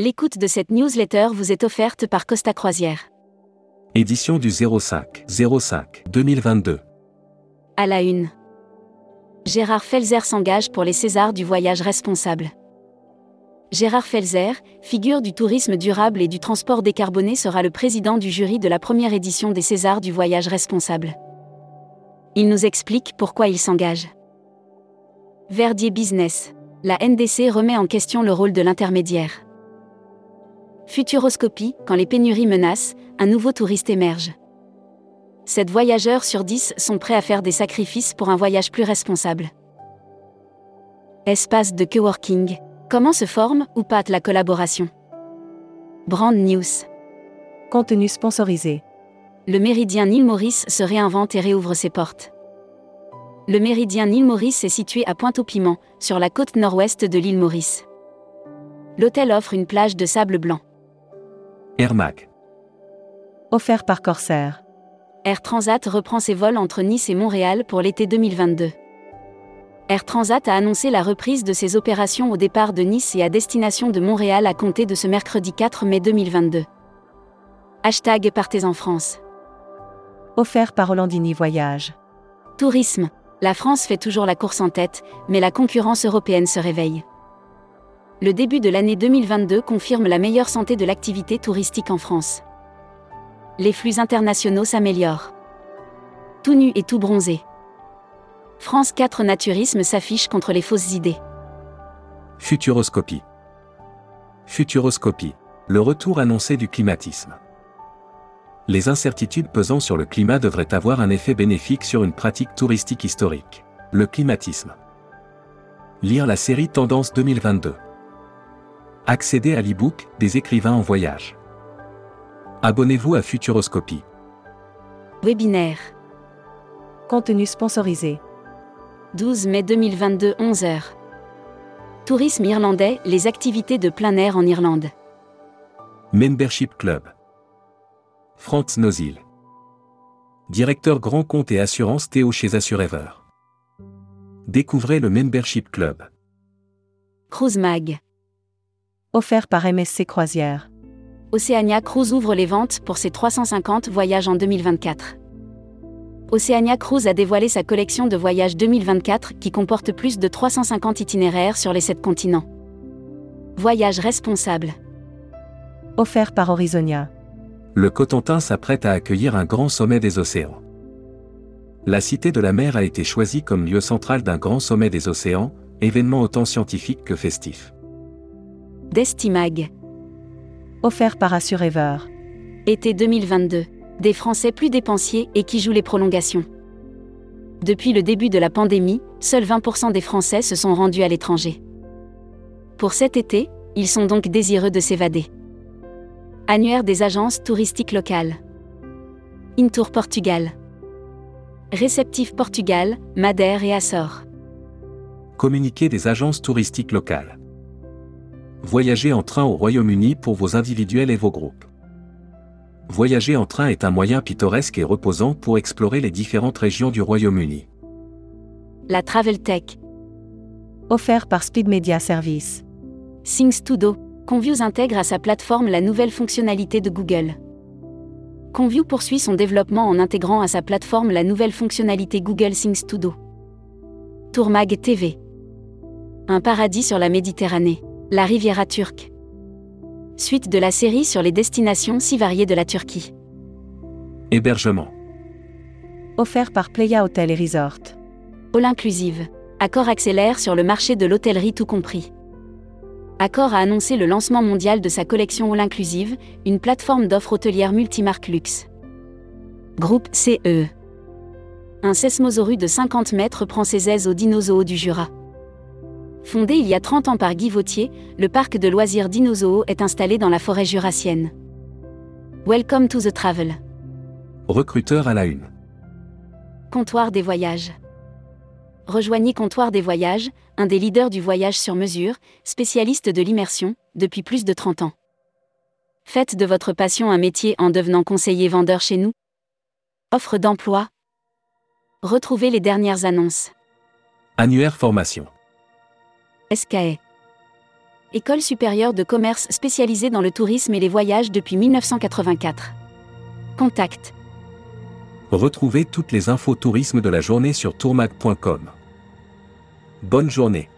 L'écoute de cette newsletter vous est offerte par Costa Croisière. Édition du 05 05 2022. À la une. Gérard Felzer s'engage pour les Césars du voyage responsable. Gérard Felzer, figure du tourisme durable et du transport décarboné, sera le président du jury de la première édition des Césars du voyage responsable. Il nous explique pourquoi il s'engage. Verdier Business. La NDC remet en question le rôle de l'intermédiaire. Futuroscopie, quand les pénuries menacent, un nouveau touriste émerge. 7 voyageurs sur 10 sont prêts à faire des sacrifices pour un voyage plus responsable. Espace de coworking. Comment se forme ou pas la collaboration? Brand News. Contenu sponsorisé. Le méridien Nîmes Maurice se réinvente et réouvre ses portes. Le méridien Nîmes Maurice est situé à Pointe-au-Piment, sur la côte nord-ouest de l'île Maurice. L'hôtel offre une plage de sable blanc. Air Mac. Offert par Corsair. Air Transat reprend ses vols entre Nice et Montréal pour l'été 2022. Air Transat a annoncé la reprise de ses opérations au départ de Nice et à destination de Montréal à compter de ce mercredi 4 mai 2022. Hashtag Partez en France. Offert par Hollandini Voyage. Tourisme. La France fait toujours la course en tête, mais la concurrence européenne se réveille le début de l'année 2022 confirme la meilleure santé de l'activité touristique en France. Les flux internationaux s'améliorent. Tout nu et tout bronzé. France 4 Naturisme s'affiche contre les fausses idées. Futuroscopie. Futuroscopie. Le retour annoncé du climatisme. Les incertitudes pesant sur le climat devraient avoir un effet bénéfique sur une pratique touristique historique. Le climatisme. Lire la série Tendance 2022. Accédez à l'e-book des écrivains en voyage. Abonnez-vous à Futuroscopie. Webinaire. Contenu sponsorisé. 12 mai 2022 11h. Tourisme irlandais, les activités de plein air en Irlande. Membership Club. Frank Snozil. Directeur grand compte et assurance Théo chez Assurever. Découvrez le Membership Club. Cruise Mag offert par MSC Croisière. Oceania Cruise ouvre les ventes pour ses 350 voyages en 2024. Oceania Cruise a dévoilé sa collection de voyages 2024 qui comporte plus de 350 itinéraires sur les 7 continents. Voyage responsable. Offert par Horizonia. Le Cotentin s'apprête à accueillir un grand sommet des océans. La Cité de la mer a été choisie comme lieu central d'un grand sommet des océans, événement autant scientifique que festif. Destimag. Offert par Assurever. Été 2022. Des Français plus dépensiers et qui jouent les prolongations. Depuis le début de la pandémie, seuls 20% des Français se sont rendus à l'étranger. Pour cet été, ils sont donc désireux de s'évader. Annuaire des agences touristiques locales. Intour Portugal. Réceptif Portugal, Madère et Açores. Communiqué des agences touristiques locales. Voyager en train au Royaume-Uni pour vos individuels et vos groupes. Voyager en train est un moyen pittoresque et reposant pour explorer les différentes régions du Royaume-Uni. La Travel Tech. Offert par Speed Media Service. Things to Do. Conviews intègre à sa plateforme la nouvelle fonctionnalité de Google. Conview poursuit son développement en intégrant à sa plateforme la nouvelle fonctionnalité Google Things to Do. Tourmag TV. Un paradis sur la Méditerranée. La Riviera turque. Suite de la série sur les destinations si variées de la Turquie. Hébergement. Offert par Playa Hotel et Resort. All inclusive. Accor accélère sur le marché de l'hôtellerie tout compris. Accor a annoncé le lancement mondial de sa collection All Inclusive, une plateforme d'offres hôtelières multimarques luxe. Groupe CE. Un sesmosaurus de 50 mètres prend ses aises au dinosaure du Jura. Fondé il y a 30 ans par Guy Vautier, le parc de loisirs Dinozoo est installé dans la forêt jurassienne. Welcome to the travel. Recruteur à la une. Comptoir des voyages. Rejoignez Comptoir des voyages, un des leaders du voyage sur mesure, spécialiste de l'immersion, depuis plus de 30 ans. Faites de votre passion un métier en devenant conseiller vendeur chez nous. Offre d'emploi. Retrouvez les dernières annonces. Annuaire formation. SKE. École supérieure de commerce spécialisée dans le tourisme et les voyages depuis 1984. Contact. Retrouvez toutes les infos tourisme de la journée sur tourmag.com. Bonne journée.